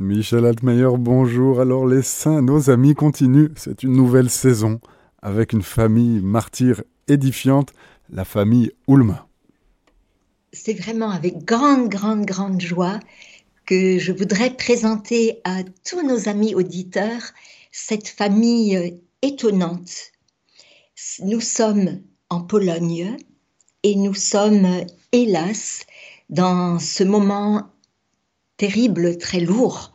Michel Altmeyer, bonjour. Alors les saints, nos amis continuent. C'est une nouvelle saison avec une famille martyre édifiante, la famille Ulma. C'est vraiment avec grande, grande, grande joie que je voudrais présenter à tous nos amis auditeurs cette famille étonnante. Nous sommes en Pologne et nous sommes, hélas, dans ce moment terrible, très lourd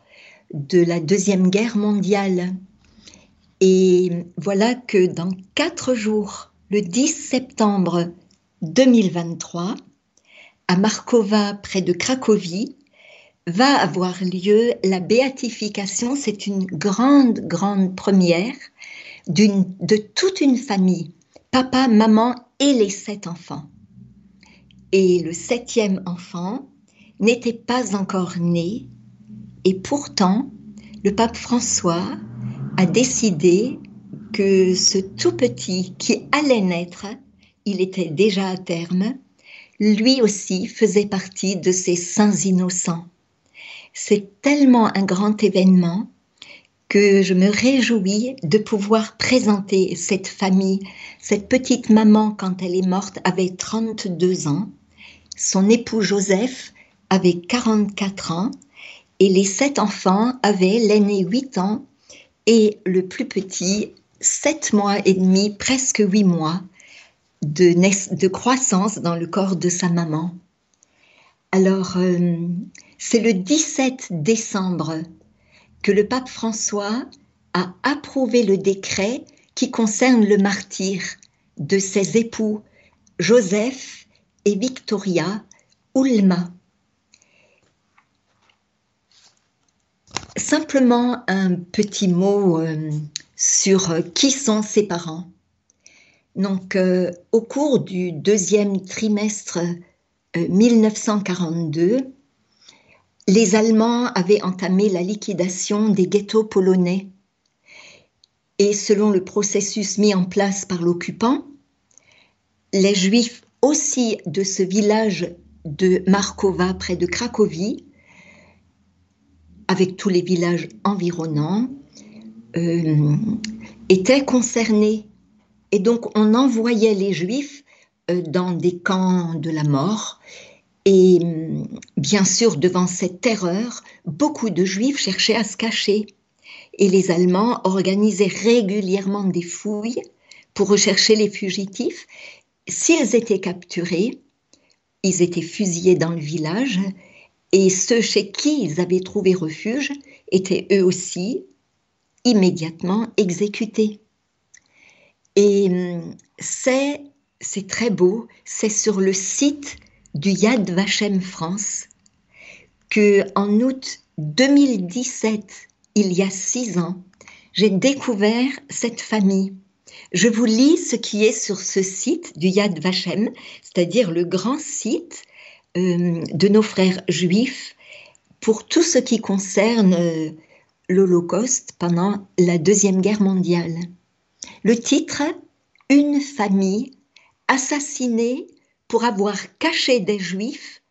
de la Deuxième Guerre mondiale. Et voilà que dans quatre jours, le 10 septembre 2023, à Markova, près de Cracovie, va avoir lieu la béatification. C'est une grande, grande première de toute une famille, papa, maman et les sept enfants. Et le septième enfant n'était pas encore né, et pourtant le pape François a décidé que ce tout petit qui allait naître, il était déjà à terme, lui aussi faisait partie de ces saints innocents. C'est tellement un grand événement que je me réjouis de pouvoir présenter cette famille. Cette petite maman, quand elle est morte, avait 32 ans. Son époux Joseph avait 44 ans et les sept enfants avaient l'aîné 8 ans et le plus petit 7 mois et demi, presque 8 mois de, croissance dans le corps de sa maman. Alors, euh, c'est le 17 décembre que le pape François a approuvé le décret qui concerne le martyr de ses époux Joseph et Victoria Ulma. Simplement un petit mot euh, sur qui sont ses parents. Donc, euh, au cours du deuxième trimestre 1942, les Allemands avaient entamé la liquidation des ghettos polonais. Et selon le processus mis en place par l'occupant, les Juifs aussi de ce village de Markova près de Cracovie, avec tous les villages environnants, euh, étaient concernés. Et donc on envoyait les Juifs euh, dans des camps de la mort et hum, bien sûr, devant cette terreur, beaucoup de Juifs cherchaient à se cacher. Et les Allemands organisaient régulièrement des fouilles pour rechercher les fugitifs. S'ils étaient capturés, ils étaient fusillés dans le village et ceux chez qui ils avaient trouvé refuge étaient eux aussi immédiatement exécutés. Et hum, c'est, c'est très beau, c'est sur le site du Yad Vashem France que en août 2017, il y a six ans, j'ai découvert cette famille. Je vous lis ce qui est sur ce site du Yad Vashem, c'est-à-dire le grand site euh, de nos frères juifs pour tout ce qui concerne euh, l'Holocauste pendant la Deuxième Guerre mondiale. Le titre Une famille assassinée pour avoir caché des Juifs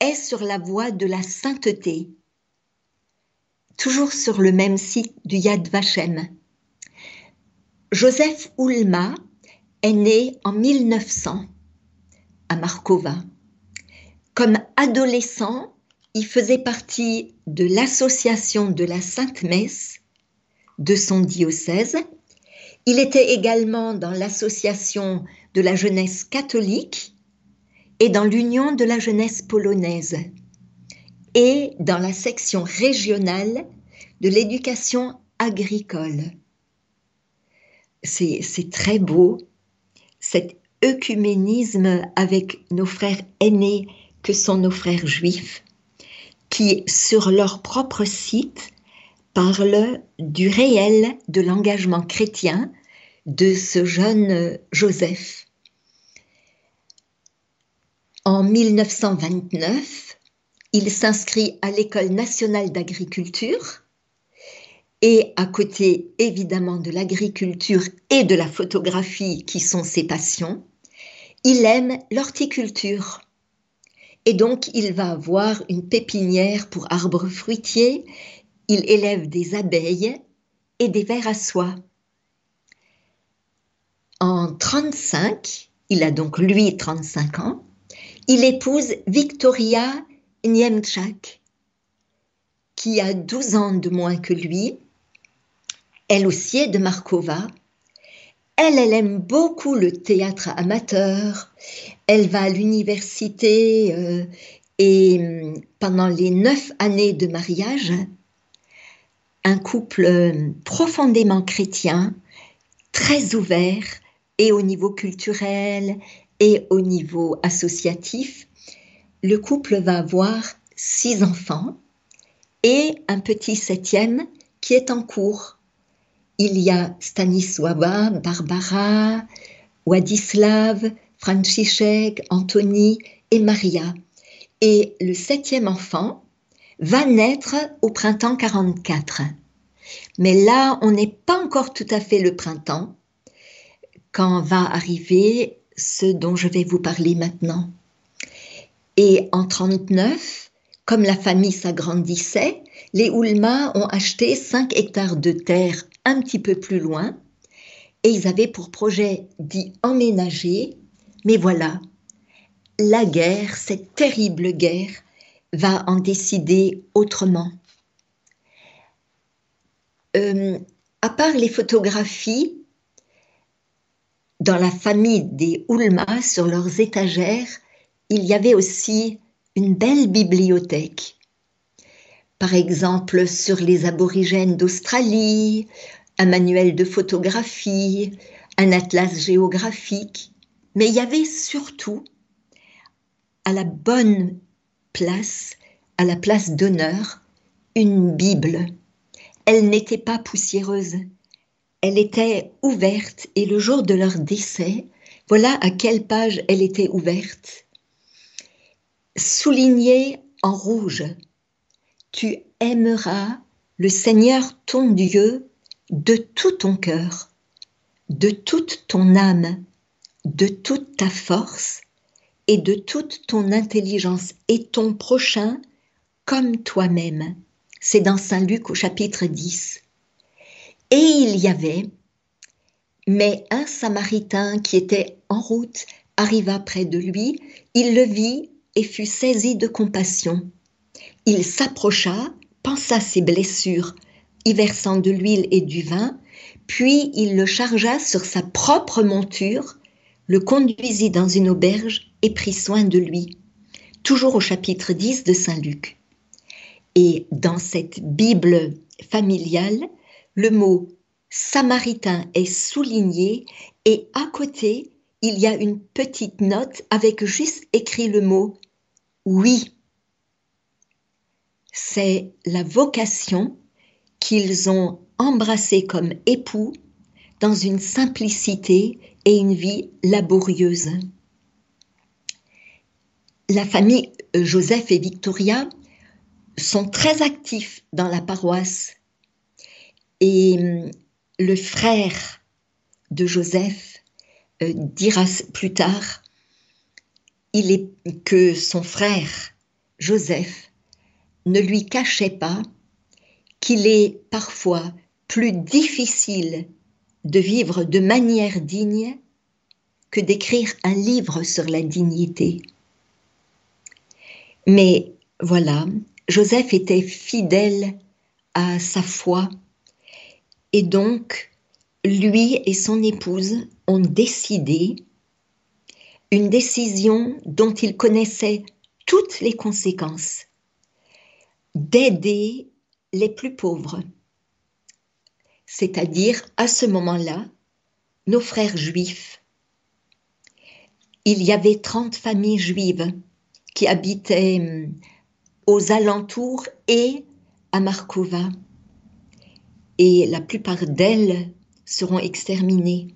est sur la voie de la sainteté. Toujours sur le même site du Yad Vashem. Joseph Ulma est né en 1900 à Markova. Comme adolescent, il faisait partie de l'association de la Sainte Messe de son diocèse. Il était également dans l'association de la jeunesse catholique et dans l'Union de la jeunesse polonaise et dans la section régionale de l'éducation agricole. C'est très beau, cet œcuménisme avec nos frères aînés que sont nos frères juifs, qui, sur leur propre site, parlent du réel de l'engagement chrétien de ce jeune Joseph. En 1929, il s'inscrit à l'École nationale d'agriculture et à côté évidemment de l'agriculture et de la photographie qui sont ses passions, il aime l'horticulture. Et donc il va avoir une pépinière pour arbres fruitiers il élève des abeilles et des vers à soie. En 35, il a donc lui 35 ans, il épouse Victoria Niemczak, qui a 12 ans de moins que lui. Elle aussi est de Markova. Elle, elle aime beaucoup le théâtre amateur. Elle va à l'université euh, et hum, pendant les neuf années de mariage, un couple euh, profondément chrétien, très ouvert, et au niveau culturel et au niveau associatif. Le couple va avoir six enfants et un petit septième qui est en cours. Il y a Stanisława, Barbara, Wadislav, Franciszek, Anthony et Maria. Et le septième enfant va naître au printemps 44. Mais là, on n'est pas encore tout à fait le printemps quand va arriver ce dont je vais vous parler maintenant? Et en 39, comme la famille s'agrandissait, les Oulma ont acheté 5 hectares de terre petit peu plus loin et ils avaient pour projet d'y emménager. Mais voilà, la guerre, cette terrible guerre, va en décider autrement. Euh, à part les photographies, dans la famille des Ulma, sur leurs étagères, il y avait aussi une belle bibliothèque. Par exemple, sur les aborigènes d'Australie, un manuel de photographie, un atlas géographique, mais il y avait surtout, à la bonne place, à la place d'honneur, une Bible. Elle n'était pas poussiéreuse, elle était ouverte et le jour de leur décès, voilà à quelle page elle était ouverte. Soulignée en rouge, tu aimeras le Seigneur ton Dieu de tout ton cœur, de toute ton âme, de toute ta force et de toute ton intelligence et ton prochain comme toi-même. C'est dans Saint Luc au chapitre 10. Et il y avait, mais un Samaritain qui était en route arriva près de lui, il le vit et fut saisi de compassion. Il s'approcha, pensa ses blessures, y versant de l'huile et du vin, puis il le chargea sur sa propre monture, le conduisit dans une auberge et prit soin de lui. Toujours au chapitre 10 de Saint Luc. Et dans cette Bible familiale, le mot samaritain est souligné et à côté, il y a une petite note avec juste écrit le mot oui. C'est la vocation qu'ils ont embrassée comme époux dans une simplicité et une vie laborieuse. La famille Joseph et Victoria sont très actifs dans la paroisse et hum, le frère de Joseph euh, dira plus tard il est, que son frère Joseph ne lui cachait pas qu'il est parfois plus difficile de vivre de manière digne que d'écrire un livre sur la dignité. Mais voilà, Joseph était fidèle à sa foi et donc, lui et son épouse ont décidé une décision dont ils connaissaient toutes les conséquences, d'aider les plus pauvres, c'est-à-dire à ce moment-là, nos frères juifs. Il y avait 30 familles juives qui habitaient hum, aux alentours et à Markova et la plupart d'elles seront exterminées,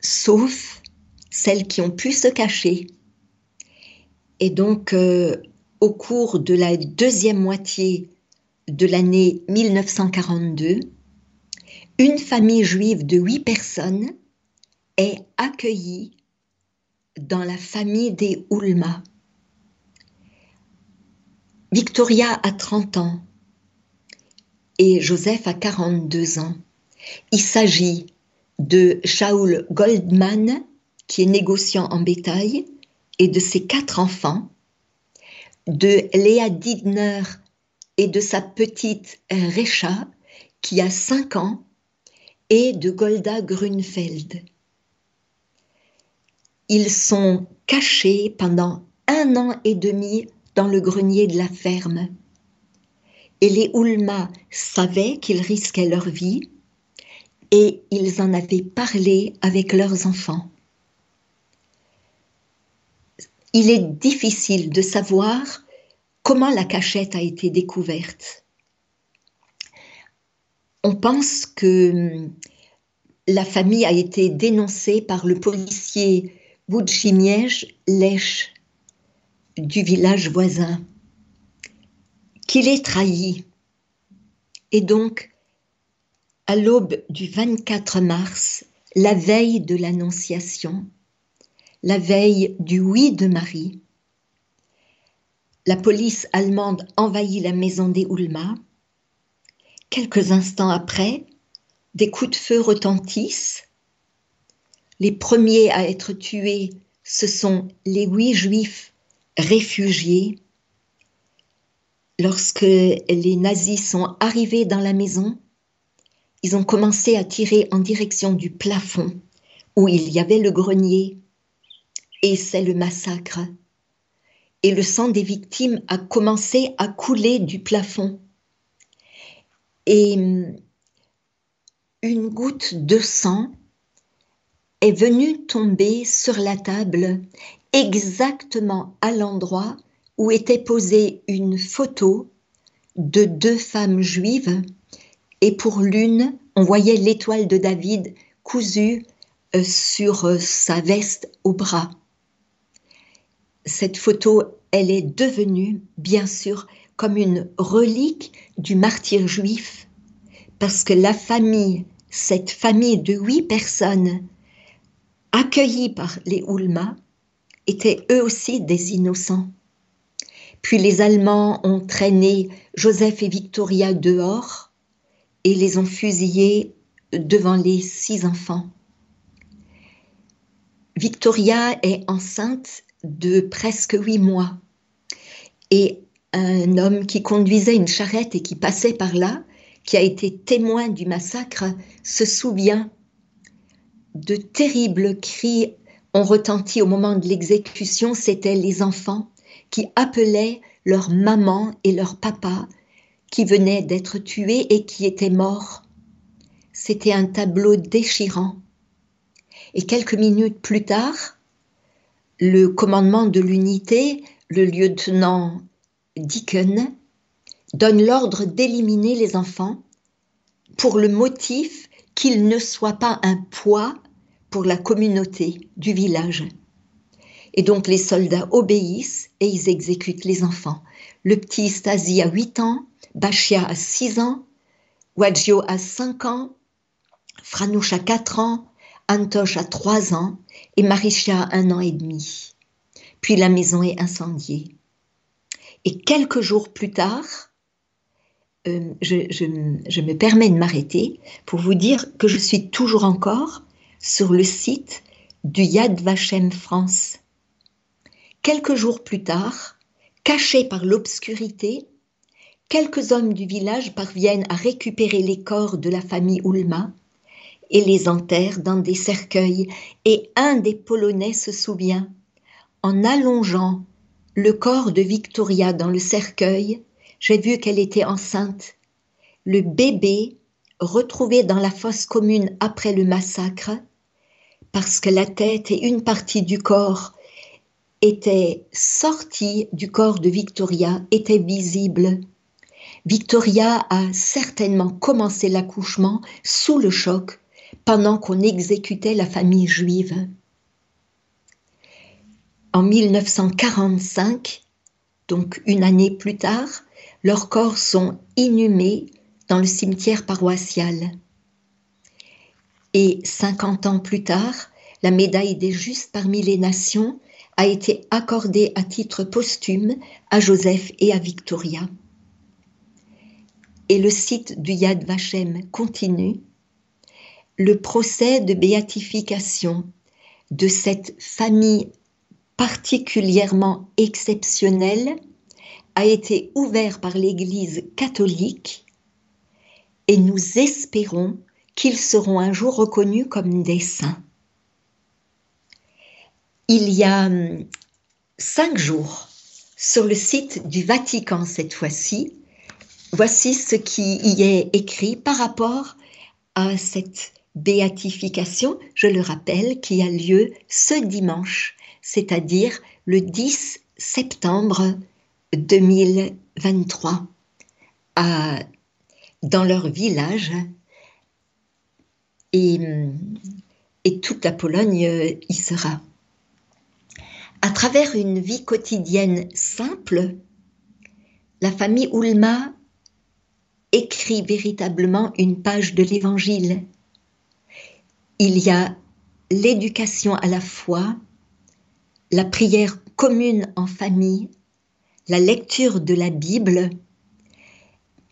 sauf celles qui ont pu se cacher. Et donc, euh, au cours de la deuxième moitié de l'année 1942, une famille juive de huit personnes est accueillie dans la famille des Ulma. Victoria a 30 ans et Joseph a 42 ans. Il s'agit de Shaul Goldman, qui est négociant en bétail, et de ses quatre enfants, de Léa Didner et de sa petite Recha, qui a 5 ans, et de Golda Grunfeld. Ils sont cachés pendant un an et demi dans le grenier de la ferme. Et les Ulma savaient qu'ils risquaient leur vie et ils en avaient parlé avec leurs enfants. Il est difficile de savoir comment la cachette a été découverte. On pense que la famille a été dénoncée par le policier Wujimiej Lech du village voisin, qu'il est trahi. Et donc, à l'aube du 24 mars, la veille de l'Annonciation, la veille du oui de Marie, la police allemande envahit la maison des Ulma. Quelques instants après, des coups de feu retentissent. Les premiers à être tués, ce sont les huit juifs réfugiés. Lorsque les nazis sont arrivés dans la maison, ils ont commencé à tirer en direction du plafond où il y avait le grenier. Et c'est le massacre. Et le sang des victimes a commencé à couler du plafond. Et hum, une goutte de sang est venue tomber sur la table exactement à l'endroit où était posée une photo de deux femmes juives et pour l'une, on voyait l'étoile de David cousue euh, sur euh, sa veste au bras. Cette photo, elle est devenue, bien sûr, comme une relique du martyr juif, parce que la famille cette famille de huit personnes accueillies par les Ulma étaient eux aussi des innocents. Puis les Allemands ont traîné Joseph et Victoria dehors et les ont fusillés devant les six enfants. Victoria est enceinte de presque huit mois et un homme qui conduisait une charrette et qui passait par là qui a été témoin du massacre, se souvient de terribles cris ont retenti au moment de l'exécution, c'étaient les enfants qui appelaient leur maman et leur papa qui venaient d'être tués et qui étaient morts. C'était un tableau déchirant. Et quelques minutes plus tard, le commandement de l'unité, le lieutenant Dicken, donne l'ordre d'éliminer les enfants pour le motif qu'ils ne soient pas un poids pour la communauté du village. Et donc les soldats obéissent et ils exécutent les enfants. Le petit Stasi a 8 ans, Bachia a 6 ans, Wajio a 5 ans, Franouche a 4 ans, Antosh a 3 ans et Marisha a 1 an et demi. Puis la maison est incendiée. Et quelques jours plus tard, euh, je, me permets de m'arrêter pour vous dire que je suis toujours encore sur le site du Yad Vashem France. Quelques jours plus tard, cachés par l'obscurité, quelques hommes du village parviennent à récupérer les corps de la famille Ulma et les enterrent dans des cercueils, et un des Polonais se souvient, en allongeant le corps de Victoria dans le cercueil, j'ai vu qu'elle était enceinte. Le bébé, retrouvé dans la fosse commune après le massacre, parce que la tête et une partie du corps étaient sorties du corps de Victoria, étaient visibles. Victoria a certainement commencé l'accouchement sous le choc pendant qu'on exécutait la famille juive. En 1945, donc une année plus tard, leurs corps sont inhumés dans le cimetière paroissial. Et 50 ans plus tard, la médaille des justes parmi les nations a été accordée à titre posthume à Joseph et à Victoria. et le site du Yad Vashem continue, le procès de béatification de cette famille particulièrement exceptionnelle a été ouvert par l'Église catholique et nous espérons qu'ils seront un jour reconnus comme des saints. Il y a hum, cinq jours, sur le site du Vatican cette fois-ci, voici ce qui y est écrit par rapport à cette béatification, je le rappelle, qui a lieu ce dimanche, c'est-à-dire le 10 septembre 2023, à, dans leur village. Et, et toute la Pologne y sera. À travers une vie quotidienne simple, la famille Ulma écrit véritablement une page de l'Évangile. Il y a l'éducation à la foi, la prière commune en famille, la lecture de la Bible.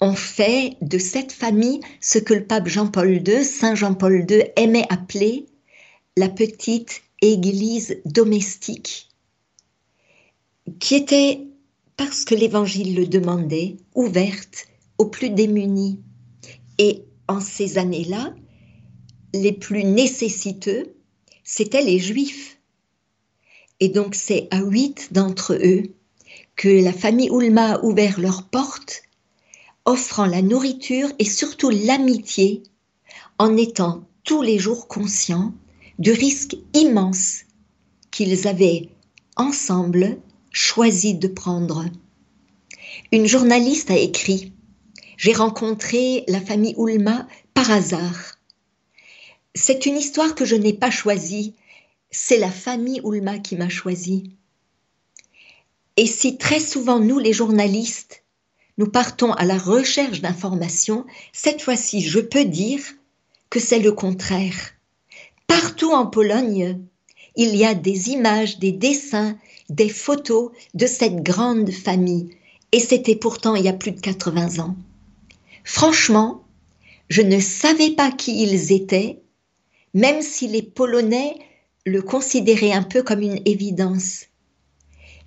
On fait de cette famille ce que le pape Jean-Paul II, Saint Jean-Paul II aimait appeler la petite église domestique, qui était, parce que l'Évangile le demandait, ouverte aux plus démunis. Et en ces années-là, les plus nécessiteux, c'étaient les Juifs. Et donc c'est à huit d'entre eux que la famille Ulma a ouvert leurs portes, offrant la nourriture et surtout l'amitié, en étant tous les jours conscients du risque immense qu'ils avaient ensemble choisi de prendre. Une journaliste a écrit j'ai rencontré la famille Ulma par hasard. C'est une histoire que je n'ai pas choisie, c'est la famille Ulma qui m'a choisi. Et si très souvent nous, les journalistes, nous partons à la recherche d'informations, cette fois-ci, je peux dire que c'est le contraire. Partout en Pologne, il y a des images, des dessins, des photos de cette grande famille. Et c'était pourtant il y a plus de 80 ans. Franchement, je ne savais pas qui ils étaient, même si les Polonais le considéraient un peu comme une évidence.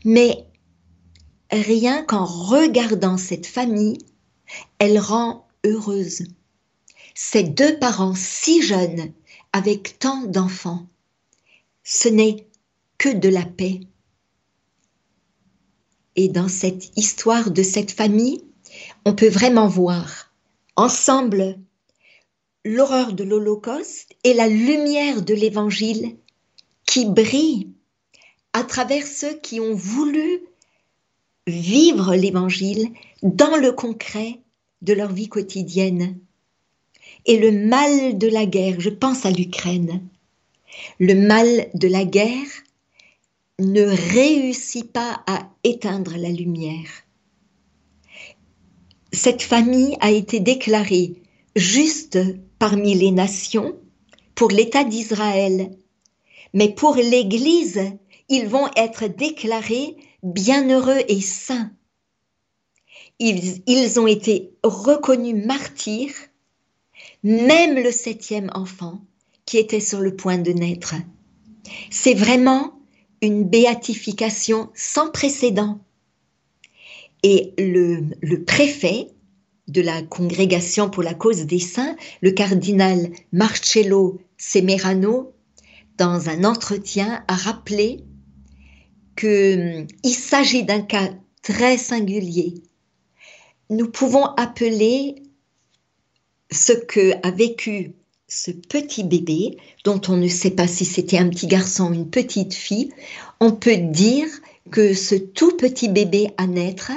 Mais rien qu'en regardant cette famille, elle rend heureuse. Ces deux parents si jeunes, avec tant d'enfants, ce n'est que de la paix. Et dans cette histoire de cette famille, on peut vraiment voir ensemble l'horreur de l'Holocauste et la lumière de l'Évangile qui brille à travers ceux qui ont voulu vivre l'Évangile dans le concret de leur vie quotidienne. Et le mal de la guerre, je pense à l'Ukraine, le mal de la guerre ne réussit pas à éteindre la lumière cette famille a été déclarée juste parmi les nations pour l'État d'Israël. Mais pour l'Église, ils vont être déclarés bienheureux et saints. Ils, ont été reconnus martyrs, même le septième enfant qui était sur le point de naître. C'est vraiment une béatification sans précédent. Et le préfet de la Congrégation pour la cause des saints, le cardinal Marcello Semerano, dans un entretien, a rappelé qu'il hum, s'agit d'un cas très singulier. Nous pouvons appeler ce que a vécu ce petit bébé, dont on ne sait pas si c'était un petit garçon ou une petite fille, on peut dire que ce tout petit bébé à naître,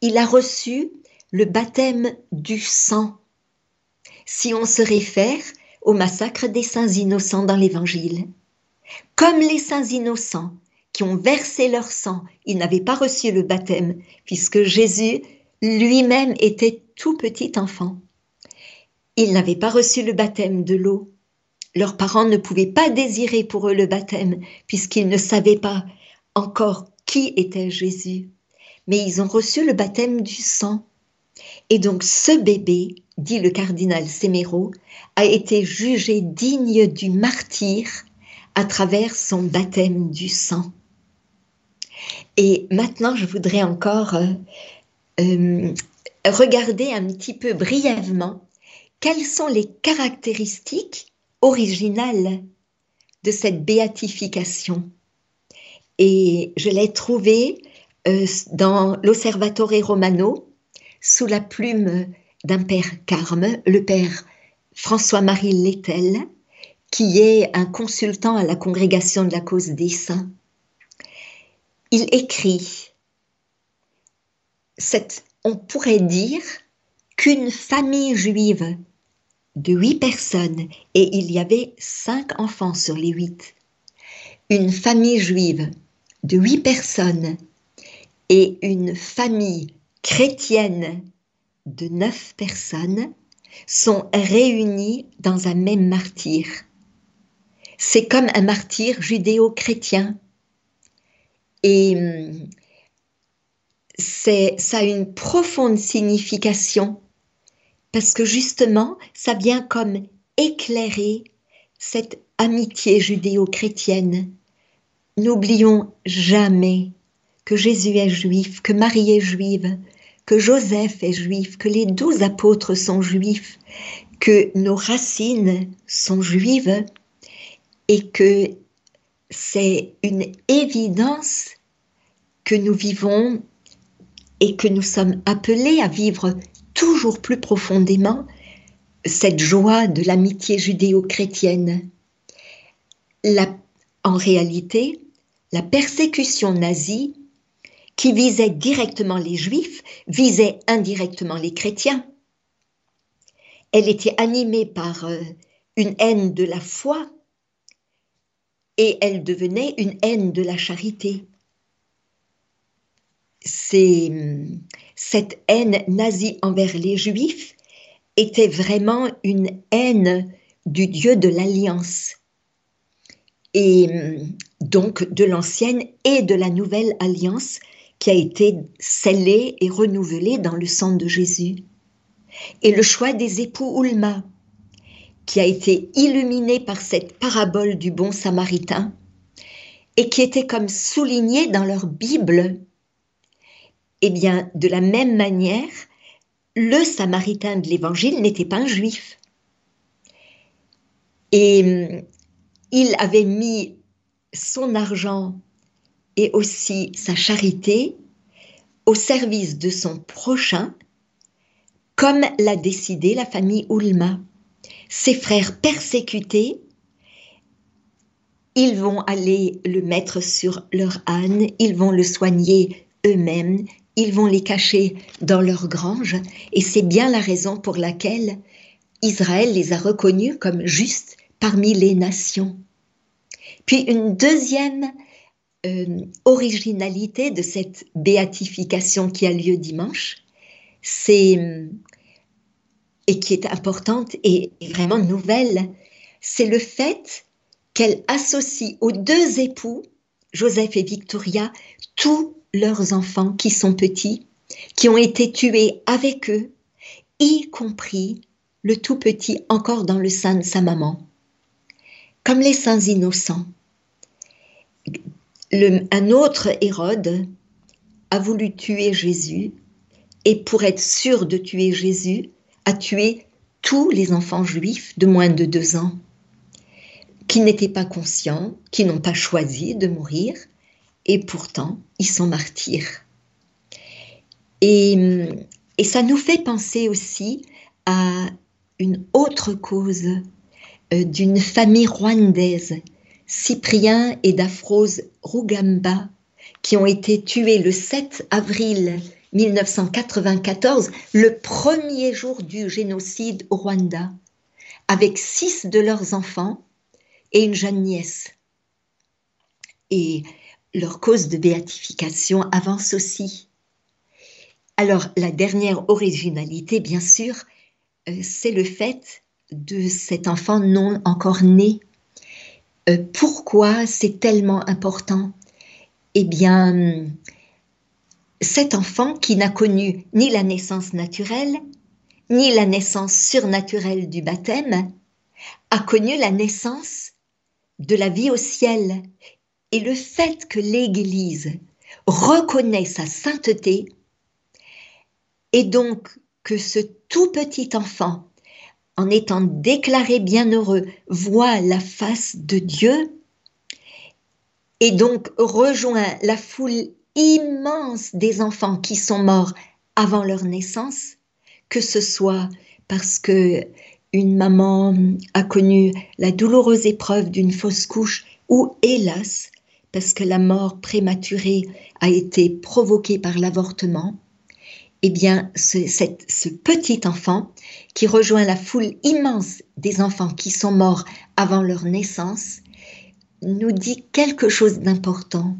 il a reçu le baptême du sang. Si on se réfère au massacre des saints innocents dans l'Évangile, comme les saints innocents qui ont versé leur sang, ils n'avaient pas reçu le baptême, puisque Jésus lui-même était tout petit enfant. Ils n'avaient pas reçu le baptême de l'eau. Leurs parents ne pouvaient pas désirer pour eux le baptême, puisqu'ils ne savaient pas encore qui était Jésus, mais ils ont reçu le baptême du sang. Et donc ce bébé, dit le cardinal Semero, a été jugé digne du martyr à travers son baptême du sang. Et maintenant, je voudrais encore euh, euh, regarder un petit peu brièvement quelles sont les caractéristiques originales de cette béatification. Et je l'ai trouvé euh, dans l'Osservatore Romano sous la plume d'un père carme, le père François-Marie Lettel, qui est un consultant à la congrégation de la cause des saints. Il écrit, on pourrait dire qu'une famille juive de huit personnes, et il y avait cinq enfants sur les huit, une famille juive de huit personnes et une famille chrétienne de neuf personnes sont réunies dans un même martyr. C'est comme un martyr judéo-chrétien. Et hum, c'est, ça a une profonde signification parce que justement, ça vient comme éclairer cette amitié judéo-chrétienne. N'oublions jamais que Jésus est juif, que Marie est juive, que Joseph est juif, que les douze apôtres sont juifs, que nos racines sont juives et que c'est une évidence que nous vivons et que nous sommes appelés à vivre toujours plus profondément cette joie de l'amitié judéo-chrétienne. en réalité, la persécution nazie qui visait directement les juifs visait indirectement les chrétiens. Elle était animée par euh, une haine de la foi et elle devenait une haine de la charité. Cette haine nazie envers les Juifs était vraiment une haine du Dieu de l'Alliance, et donc de l'ancienne et de la nouvelle alliance qui a été scellée et renouvelée dans le sang de Jésus. Et le choix des époux Ulma, qui a été illuminé par cette parabole du bon samaritain, et qui était comme souligné dans leur Bible eh bien, de la même manière, le samaritain de l'évangile n'était pas un juif. Et hum, il avait mis son argent et aussi sa charité au service de son prochain, comme l'a décidé la famille Ulma. Ses frères persécutés, ils vont aller le mettre sur leur âne, ils vont le soigner eux-mêmes, ils vont les cacher dans leur grange, et c'est bien la raison pour laquelle Israël les a reconnus comme justes parmi les nations. Puis une deuxième euh, originalité de cette béatification qui a lieu dimanche, c'est et qui est importante et vraiment nouvelle, c'est le fait qu'elle associe aux deux époux, Joseph et Victoria, tout leurs enfants qui sont petits, qui ont été tués avec eux, y compris le tout petit encore dans le sein de sa maman. Comme les saints innocents. Un autre Hérode a voulu tuer Jésus et pour être sûr de tuer Jésus, a tué tous les enfants juifs de moins de deux ans, qui n'étaient pas conscients, qui n'ont pas choisi de mourir, et pourtant ils sont martyrs. Et, ça nous fait penser aussi à une autre cause euh, d'une famille rwandaise, Cyprien et d'Afrose Rugamba, qui ont été tués le 7 avril 1994, le premier jour du génocide au Rwanda, avec six de leurs enfants et une jeune nièce. Et leur cause de béatification avance aussi. Alors, la dernière originalité, bien sûr, euh, c'est le fait de cet enfant non encore né. Euh, pourquoi c'est tellement important? Eh bien, cet enfant qui n'a connu ni la naissance naturelle, ni la naissance surnaturelle du baptême, a connu la naissance de la vie au ciel. Et le fait que l'Église reconnaît sa sainteté, et donc que ce tout petit enfant, en étant déclaré bienheureux, voit la face de Dieu, et donc rejoint la foule immense des enfants qui sont morts avant leur naissance, que ce soit parce que une maman a connu la douloureuse épreuve d'une fausse couche ou hélas parce que la mort prématurée a été provoquée par l'avortement, eh bien, ce, petit enfant qui rejoint la foule immense des enfants qui sont morts avant leur naissance nous dit quelque chose d'important.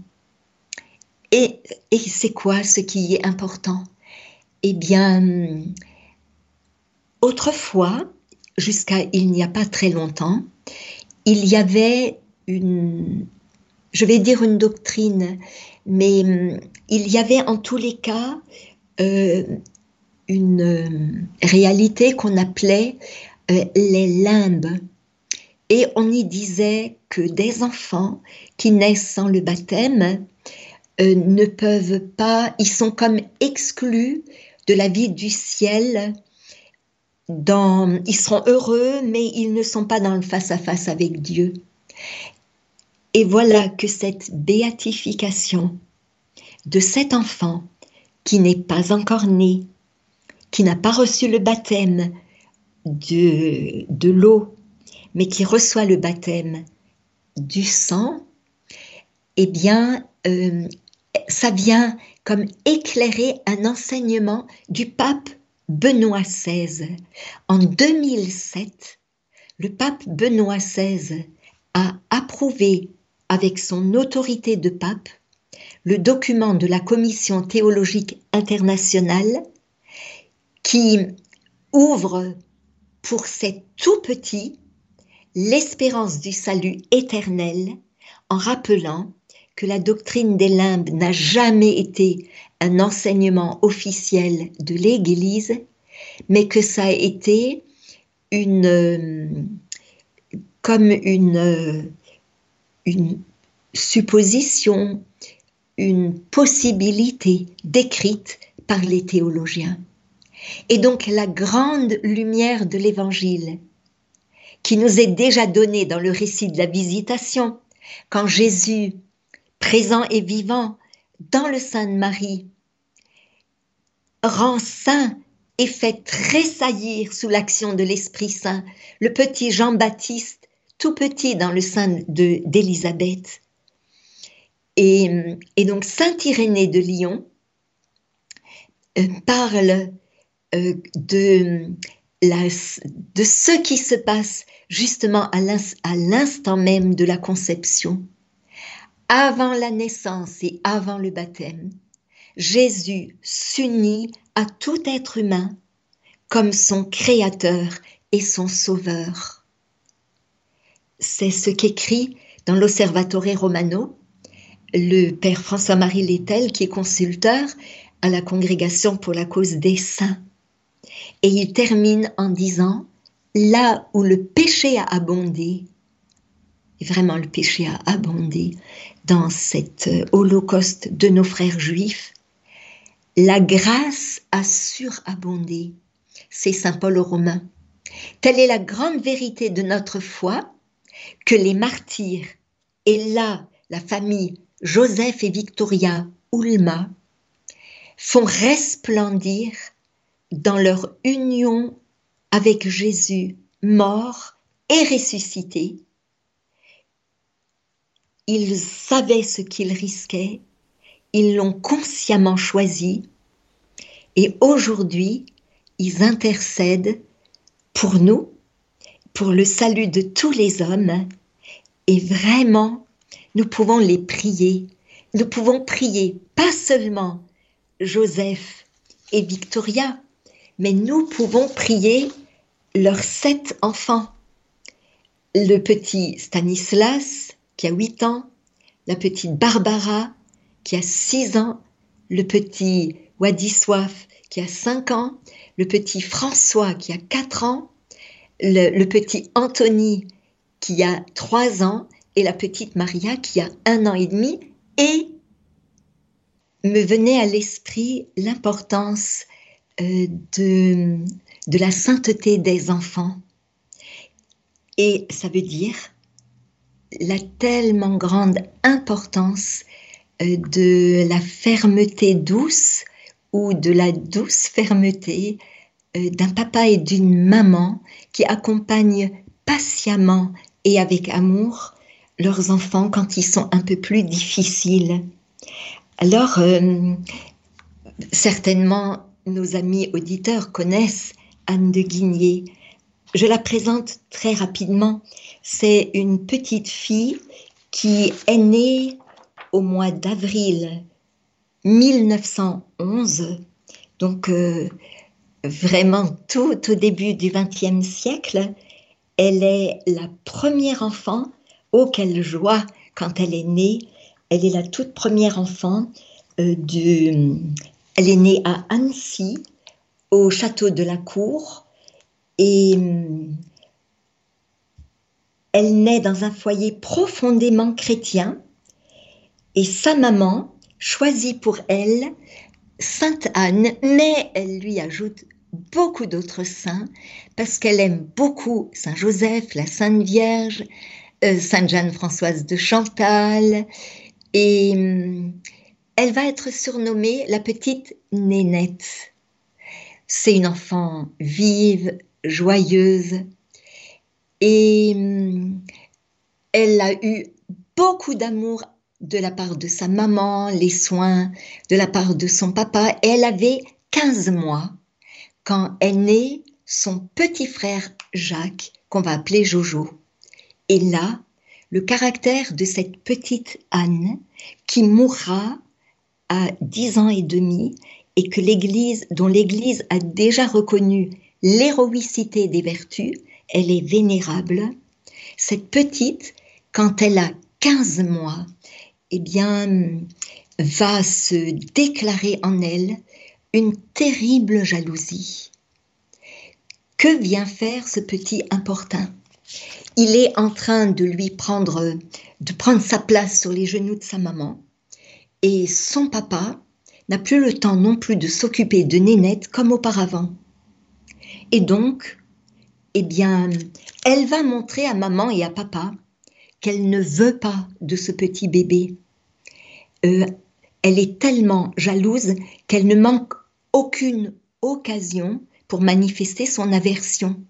Et, c'est quoi ce qui est important? Eh bien, autrefois, jusqu'à il n'y a pas très longtemps, il y avait une, je vais dire une doctrine, mais hum, il y avait en tous les cas une euh, réalité qu'on appelait euh, les limbes. Et on y disait que des enfants qui naissent sans le baptême ne peuvent pas, ils sont comme exclus de la vie du ciel. Dans, ils seront heureux, mais ils ne sont pas dans le face-à-face avec Dieu. Et voilà que cette béatification de cet enfant qui n'est pas encore né, qui n'a pas reçu le baptême de, de l'eau, mais qui reçoit le baptême du sang, eh bien, euh, ça vient comme éclairer un enseignement du pape Benoît XVI. En 2007, le pape Benoît XVI a approuvé avec son autorité de pape le document de la Commission théologique internationale qui ouvre pour ces tout petits l'espérance du salut éternel en rappelant que la doctrine des limbes n'a jamais été un enseignement officiel de l'Église, mais que ça a été une, comme une, une supposition, une possibilité décrite par les théologiens. Et donc la grande lumière de l'Évangile, qui nous est déjà donnée dans le récit de la visitation, quand Jésus, présent et vivant dans le sein de Marie, rend saint et fait tressaillir sous l'action de l'Esprit Saint le petit Jean-Baptiste, tout petit dans le sein d'Élisabeth. Et, donc Saint Irénée de Lyon euh, parle euh, de, de ce qui se passe justement à l'instant même de la conception, avant la naissance et avant le baptême. Jésus s'unit à tout être humain comme son créateur et son sauveur. C'est ce qu'écrit dans l'Osservatore Romano le père François-Marie Lettel, qui est consulteur à la congrégation pour la cause des saints. Et il termine en disant, là où le péché a abondé, et vraiment le péché a abondé dans cet holocauste de nos frères juifs, la grâce a surabondé. C'est Saint Paul aux Romains. Telle est la grande vérité de notre foi que les martyrs, et là la famille Joseph et Victoria Ulma font resplendir dans leur union avec Jésus mort et ressuscité. Ils savaient ce qu'ils risquaient, ils l'ont consciemment choisi. Et aujourd'hui ils intercèdent pour nous, pour le salut de tous les hommes. Et vraiment nous pouvons les prier. Nous pouvons prier pas seulement Joseph et Victoria, mais nous pouvons prier leurs sept enfants. Le petit Stanislas, qui a huit ans, la petite Barbara, qui a six ans, le petit Wadiswaf qui a 5 ans, le petit François qui a 4 ans, le, petit Anthony qui a 3 ans et la petite Maria qui a un an et demi et me venait à l'esprit l'importance euh, de, de la sainteté des enfants. Et ça veut dire la tellement grande importance euh, de la fermeté douce ou de la douce fermeté euh, d'un papa et d'une maman qui accompagnent patiemment et avec amour leurs enfants quand ils sont un peu plus difficiles. Alors, euh, certainement, nos amis auditeurs connaissent Anne de Guigné. Je la présente très rapidement. C'est une petite fille qui est née au mois d'avril 1911, donc euh, vraiment tout au début du XXe siècle. Elle est la première enfant, oh quelle joie quand elle est née. Elle est la toute première enfant euh. Elle est née à Annecy, au château de la Cour, et elle naît dans un foyer profondément chrétien et sa maman choisit pour elle Sainte Anne, mais elle lui ajoute beaucoup d'autres saints parce qu'elle aime beaucoup Saint Joseph, la Sainte Vierge, euh, Sainte Jeanne Françoise de Chantal et hum, elle va être surnommée la petite Nénette. C'est une enfant vive, joyeuse et hum, elle a eu beaucoup d'amour de la part de sa maman, les soins de la part de son papa. elle avait 15 mois quand est né son petit frère Jacques, qu'on va appeler Jojo. Et là, le caractère de cette petite Anne, qui mourra à 10 ans et demi, et que l'Église, dont l'Église a déjà reconnu l'héroïcité des vertus, elle est vénérable. Cette petite, quand elle a 15 mois, eh bien, va se déclarer en elle une terrible jalousie. Que vient faire ce petit importun? Il est en train de lui prendre, de prendre sa place sur les genoux de sa maman, et son papa n'a plus le temps non plus de s'occuper de Nénette comme auparavant. Et donc, eh bien, elle va montrer à maman et à papa qu'elle ne veut pas de ce petit bébé. Euh, elle est tellement jalouse qu'elle ne manque aucune occasion pour manifester son aversion.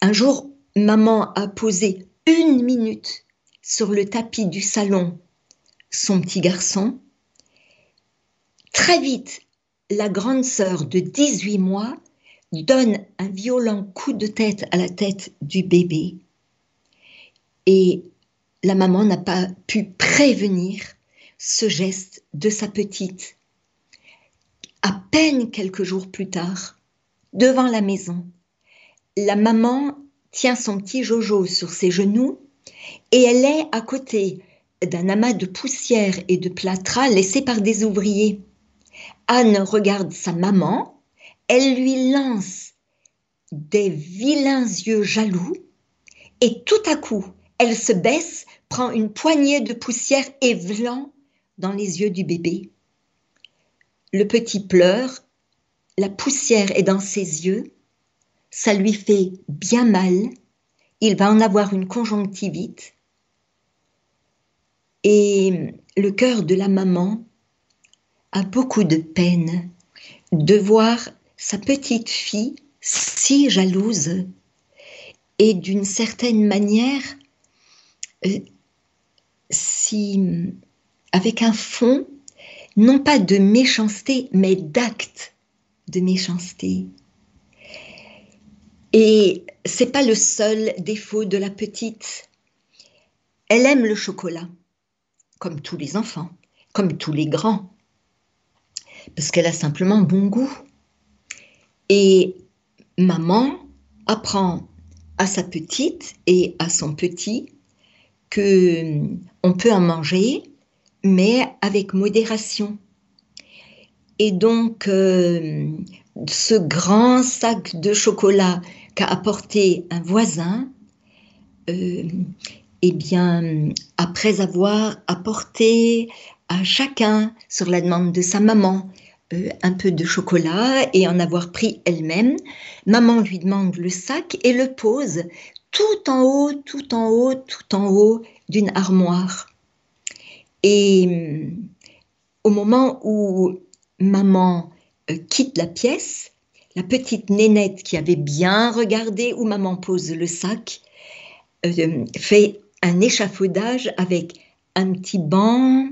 Un jour, maman a posé une minute sur le tapis du salon son petit garçon. Très vite, la grande sœur de 18 mois donne un violent coup de tête à la tête du bébé et la maman n'a pas pu prévenir ce geste de sa petite. À peine quelques jours plus tard, devant la maison, la maman tient son petit Jojo sur ses genoux et elle est à côté d'un amas de poussière et de plâtras laissés par des ouvriers. Anne regarde sa maman, elle lui lance des vilains yeux jaloux et tout à coup, elle se baisse, prend une poignée de poussière et vlan dans les yeux du bébé. Le petit pleure, la poussière est dans ses yeux, ça lui fait bien mal, il va en avoir une conjonctivite. Et le cœur de la maman a beaucoup de peine de voir sa petite fille si jalouse et d'une certaine manière euh, si, avec un fond, non pas de méchanceté, mais d'acte de méchanceté. Et c'est pas le seul défaut de la petite. Elle aime le chocolat, comme tous les enfants, comme tous les grands, parce qu'elle a simplement bon goût. Et maman apprend à sa petite et à son petit que on peut en manger, mais avec modération. Et donc, euh, ce grand sac de chocolat qu'a apporté un voisin, euh, eh bien, après avoir apporté à chacun, sur la demande de sa maman, euh, un peu de chocolat et en avoir pris elle-même, maman lui demande le sac et le pose tout en haut, tout en haut, tout en haut d'une armoire. Et au moment où maman euh, quitte la pièce, la petite nénette qui avait bien regardé où maman pose le sac euh, fait un échafaudage avec un petit banc,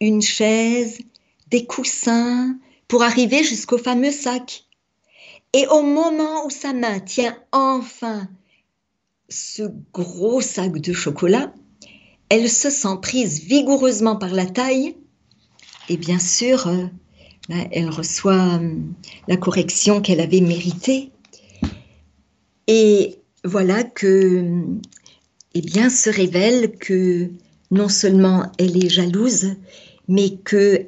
une chaise, des coussins pour arriver jusqu'au fameux sac. Et au moment où sa main tient enfin ce gros sac de chocolat, elle se sent prise vigoureusement par la taille et bien sûr, euh, elle reçoit euh, la correction qu'elle avait méritée. Et voilà que, eh bien, se révèle que non seulement elle est jalouse, mais que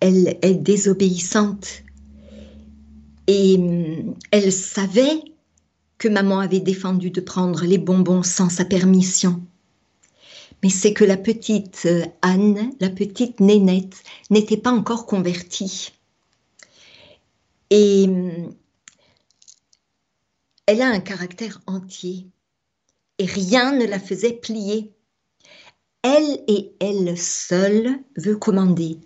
elle est désobéissante. Et euh, elle savait que maman avait défendu de prendre les bonbons sans sa permission mais c'est que la petite euh, Anne, la petite Nénette, n'était pas encore convertie. Et euh, elle a un caractère entier et rien ne la faisait plier. Elle et elle seule veut commander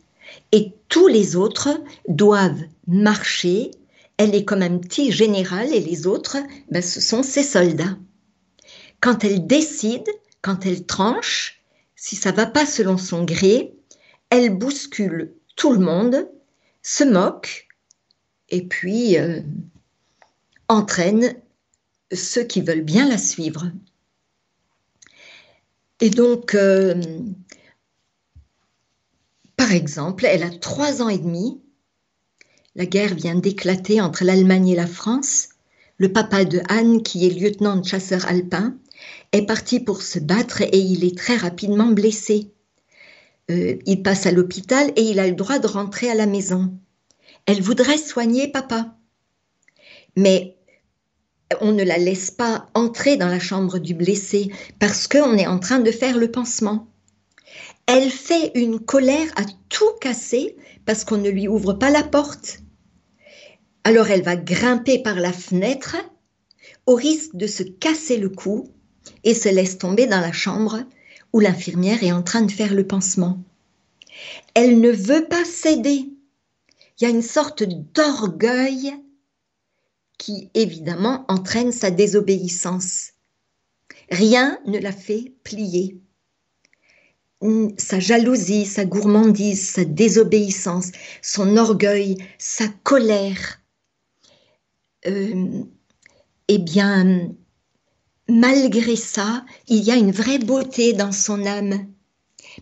et tous les autres doivent marcher. Elle est comme un petit général et les autres, ben, ce sont ses soldats. Quand elle décide, quand elle tranche, si ça va pas selon son gré, elle bouscule tout le monde, se moque et puis euh, entraîne ceux qui veulent bien la suivre. Et donc, euh, par exemple, elle a trois ans et demi. La guerre vient d'éclater entre l'Allemagne et la France. Le papa de Anne, qui est lieutenant de chasseur alpin, est parti pour se battre et il est très rapidement blessé. Euh, il passe à l'hôpital et il a le droit de rentrer à la maison. Elle voudrait soigner papa. Mais on ne la laisse pas entrer dans la chambre du blessé parce qu'on est en train de faire le pansement. Elle fait une colère à tout casser parce qu'on ne lui ouvre pas la porte. Alors elle va grimper par la fenêtre au risque de se casser le cou et se laisse tomber dans la chambre où l'infirmière est en train de faire le pansement. Elle ne veut pas céder. Il y a une sorte d'orgueil qui évidemment entraîne sa désobéissance. Rien ne la fait plier. Sa jalousie, sa gourmandise, sa désobéissance, son orgueil, sa colère, euh, eh bien, malgré ça, il y a une vraie beauté dans son âme,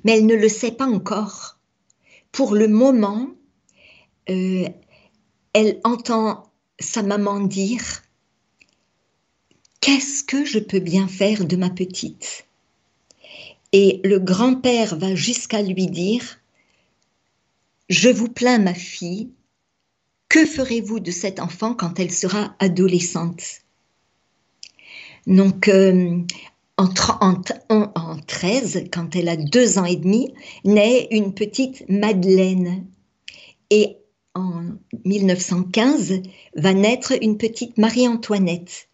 mais elle ne le sait pas encore. Pour le moment, euh, elle entend sa maman dire Qu'est-ce que je peux bien faire de ma petite? Et le grand-père va jusqu'à lui dire Je vous plains, ma fille, que ferez-vous de cet enfant quand elle sera adolescente? Donc, euh, en, en, 13, quand elle a deux ans et demi, naît une petite Madeleine. Et en 1915 va naître une petite Marie-Antoinette.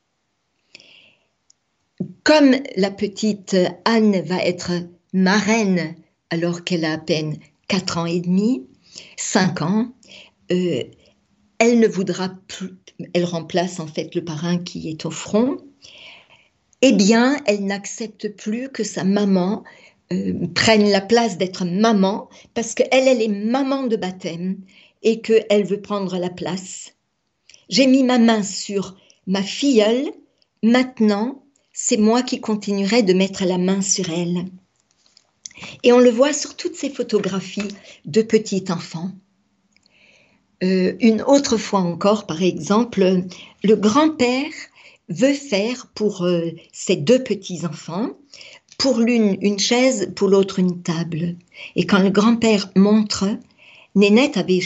Comme la petite Anne va être marraine alors qu'elle a à peine 4 ans et demi, 5 ans, euh, elle ne voudra plus, elle remplace en fait le parrain qui est au front, eh bien, elle n'accepte plus que sa maman euh, prenne la place d'être maman parce qu'elle, elle est maman de baptême et qu'elle veut prendre la place. J'ai mis ma main sur ma filleule, maintenant, c'est moi qui continuerai de mettre la main sur elle. Et on le voit sur toutes ces photographies de petits enfants. Euh, une autre fois encore, par exemple, le grand-père veut faire pour euh, ses deux petits-enfants, pour l'une une chaise, pour l'autre une table. Et quand le grand-père montre, Nénette avait,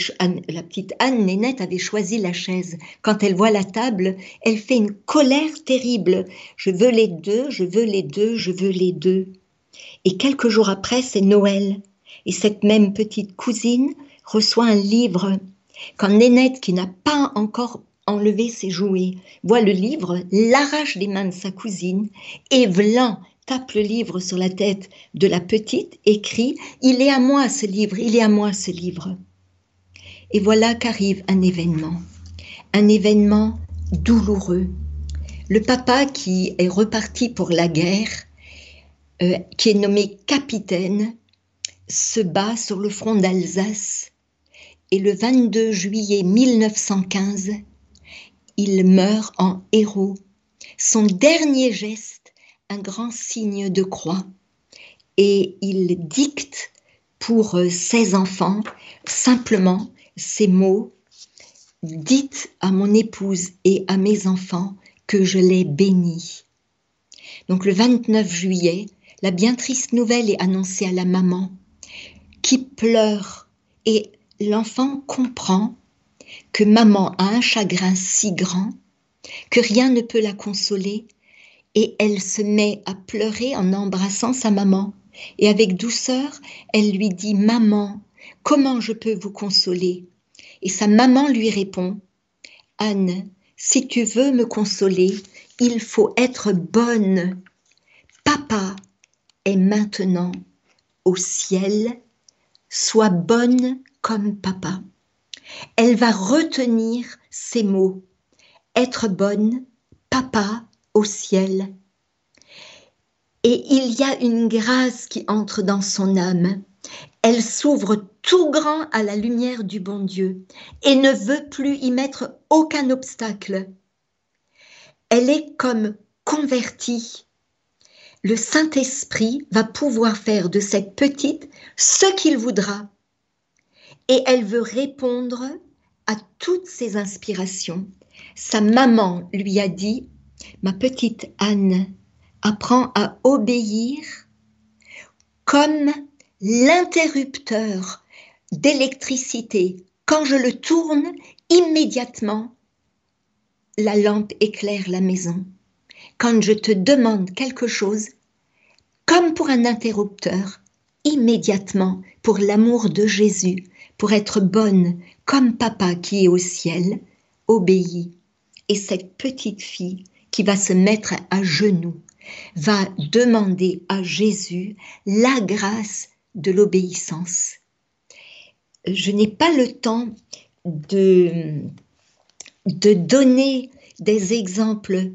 la petite Anne Nénette avait choisi la chaise. Quand elle voit la table, elle fait une colère terrible. Je veux les deux, je veux les deux, je veux les deux. Et quelques jours après, c'est Noël. Et cette même petite cousine reçoit un livre. Quand Nénette, qui n'a pas encore enlevé ses jouets, voit le livre, l'arrache des mains de sa cousine et Vlan tape le livre sur la tête de la petite et crie Il est à moi ce livre, il est à moi ce livre. Et voilà qu'arrive un événement, un événement douloureux. Le papa qui est reparti pour la guerre, euh, qui est nommé capitaine, se bat sur le front d'Alsace et le 22 juillet 1915, il meurt en héros. Son dernier geste un grand signe de croix et il dicte pour euh, ses enfants simplement ces mots Dites à mon épouse et à mes enfants que je les bénis. Donc le 29 juillet, la bien triste nouvelle est annoncée à la maman qui pleure et l'enfant comprend que maman a un chagrin si grand que rien ne peut la consoler et elle se met à pleurer en embrassant sa maman. Et avec douceur, elle lui dit Maman, comment je peux vous consoler? Et sa maman lui répond Anne, si tu veux me consoler, il faut être bonne. Papa est maintenant au ciel, sois bonne comme papa. Elle va retenir ces mots. Être bonne, papa au ciel. Et il y a une grâce qui entre dans son âme. Elle s'ouvre tout grand à la lumière du bon Dieu et ne veut plus y mettre aucun obstacle. Elle est comme convertie. Le Saint-Esprit va pouvoir faire de cette petite ce qu'il voudra. Et elle veut répondre à toutes ses inspirations. Sa maman lui a dit ma petite Anne apprend à obéir comme l'interrupteur d'électricité. Quand je le tourne, immédiatement, la lampe éclaire la maison. Quand je te demande quelque chose, comme pour un interrupteur, immédiatement, pour l'amour de Jésus, pour être bonne comme papa qui est au ciel, obéis. Et cette petite fille qui va se mettre à genoux, va demander à Jésus la grâce de l'obéissance. Je n'ai pas le temps de, de donner des exemples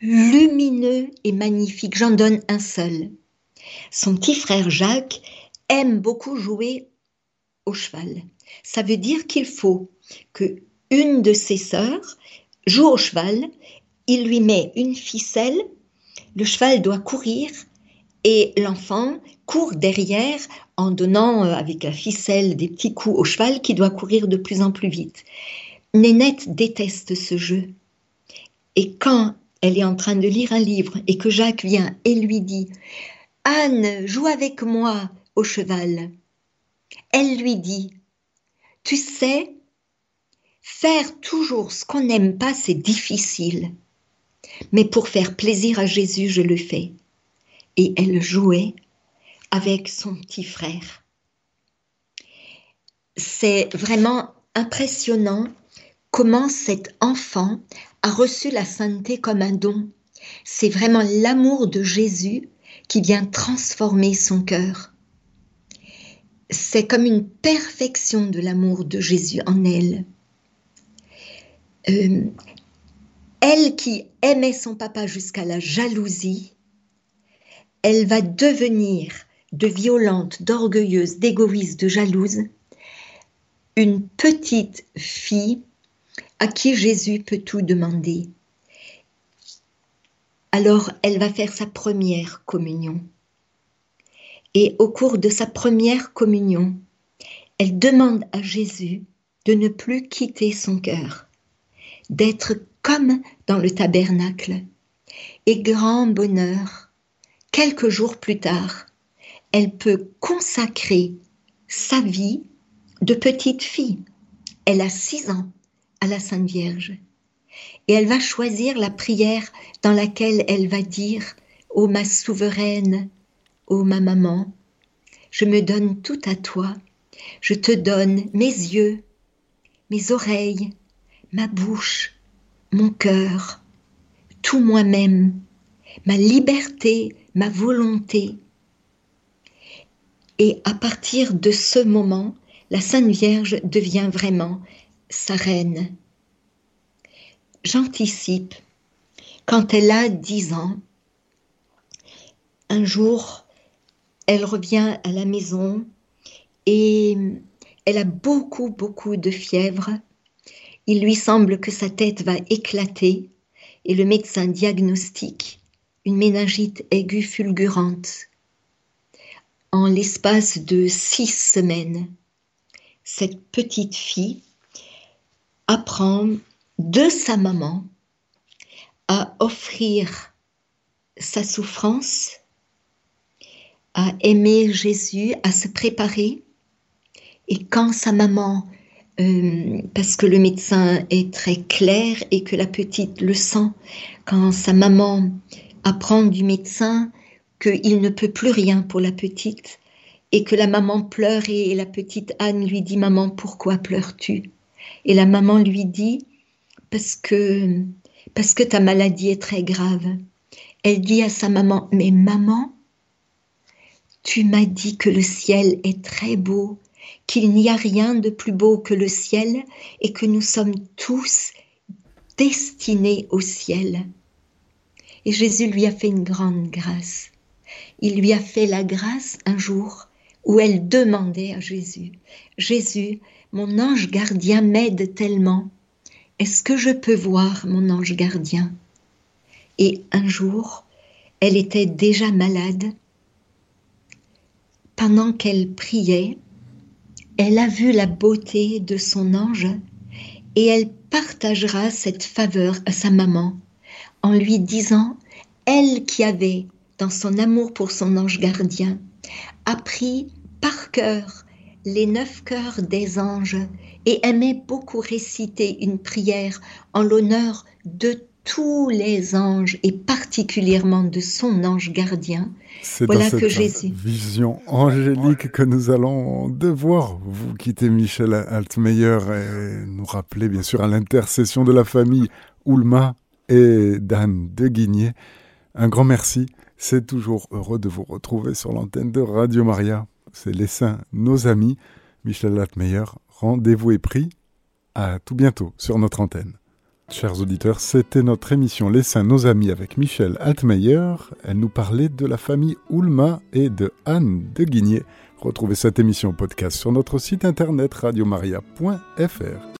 lumineux et magnifiques. J'en donne un seul. Son petit frère Jacques aime beaucoup jouer au cheval. Ça veut dire qu'il faut que une de ses sœurs joue au cheval il lui met une ficelle, le cheval doit courir et l'enfant court derrière en donnant euh, avec la ficelle des petits coups au cheval qui doit courir de plus en plus vite. Nénette déteste ce jeu. Et quand elle est en train de lire un livre et que Jacques vient et lui dit Anne, joue avec moi au cheval, elle lui dit Tu sais, faire toujours ce qu'on n'aime pas, c'est difficile mais pour faire plaisir à Jésus, je le fais. Et elle jouait avec son petit frère. C'est vraiment impressionnant comment cet enfant a reçu la sainteté comme un don. C'est vraiment l'amour de Jésus qui vient transformer son cœur. C'est comme une perfection de l'amour de Jésus en elle. Euh, elle qui aimait son papa jusqu'à la jalousie, elle va devenir de violente, d'orgueilleuse, d'égoïste, de jalouse, une petite fille à qui Jésus peut tout demander. Alors elle va faire sa première communion. Et au cours de sa première communion, elle demande à Jésus de ne plus quitter son cœur, d'être comme dans le tabernacle. Et grand bonheur, quelques jours plus tard, elle peut consacrer sa vie de petite fille. Elle a six ans à la Sainte Vierge. Et elle va choisir la prière dans laquelle elle va dire Ô ma souveraine, ô ma maman, je me donne tout à toi, je te donne mes yeux, mes oreilles, ma bouche, mon cœur, tout moi-même, ma liberté, ma volonté. Et à partir de ce moment, la Sainte Vierge devient vraiment sa reine. J'anticipe, quand elle a dix ans, un jour, elle revient à la maison et elle a beaucoup, beaucoup de fièvre. Il lui semble que sa tête va éclater et le médecin diagnostique une méningite aiguë fulgurante. En l'espace de six semaines, cette petite fille apprend de sa maman à offrir sa souffrance, à aimer Jésus, à se préparer. Et quand sa maman, euh, parce que le médecin est très clair et que la petite le sent, quand sa maman apprend du médecin qu'il ne peut plus rien pour la petite et que la maman pleure et la petite Anne lui dit Maman, pourquoi pleures-tu? Et la maman lui dit Parce que, parce que ta maladie est très grave. Elle dit à sa maman Mais maman, tu m'as dit que le ciel est très beau, qu'il n'y a rien de plus beau que le ciel et que nous sommes tous destinés au ciel. Et Jésus lui a fait une grande grâce. Il lui a fait la grâce un jour où elle demandait à Jésus, Jésus, mon ange gardien m'aide tellement, est-ce que je peux voir mon ange gardien? Et un jour, elle était déjà malade. Pendant qu'elle priait, elle a vu la beauté de son ange et elle partagera cette faveur à sa maman en lui disant, elle qui avait, dans son amour pour son ange gardien, appris par cœur les neuf cœurs des anges et aimait beaucoup réciter une prière en l'honneur de tous les anges et particulièrement de son ange gardien. C'est voilà dans cette vision angélique que nous allons devoir vous quitter Michel Altmeyer et nous rappeler bien sûr à l'intercession de la famille Oulma et d'Anne de Guigné. Un grand merci. C'est toujours heureux de vous retrouver sur l'antenne de Radio Maria. C'est les saints, nos amis. Michel Latmeyer, rendez-vous est pris. À tout bientôt sur notre antenne. Chers auditeurs, c'était notre émission Les Saints, nos amis avec Michel Altmeyer. Elle nous parlait de la famille Oulma et de Anne de Guigné. Retrouvez cette émission podcast sur notre site internet radiomaria.fr.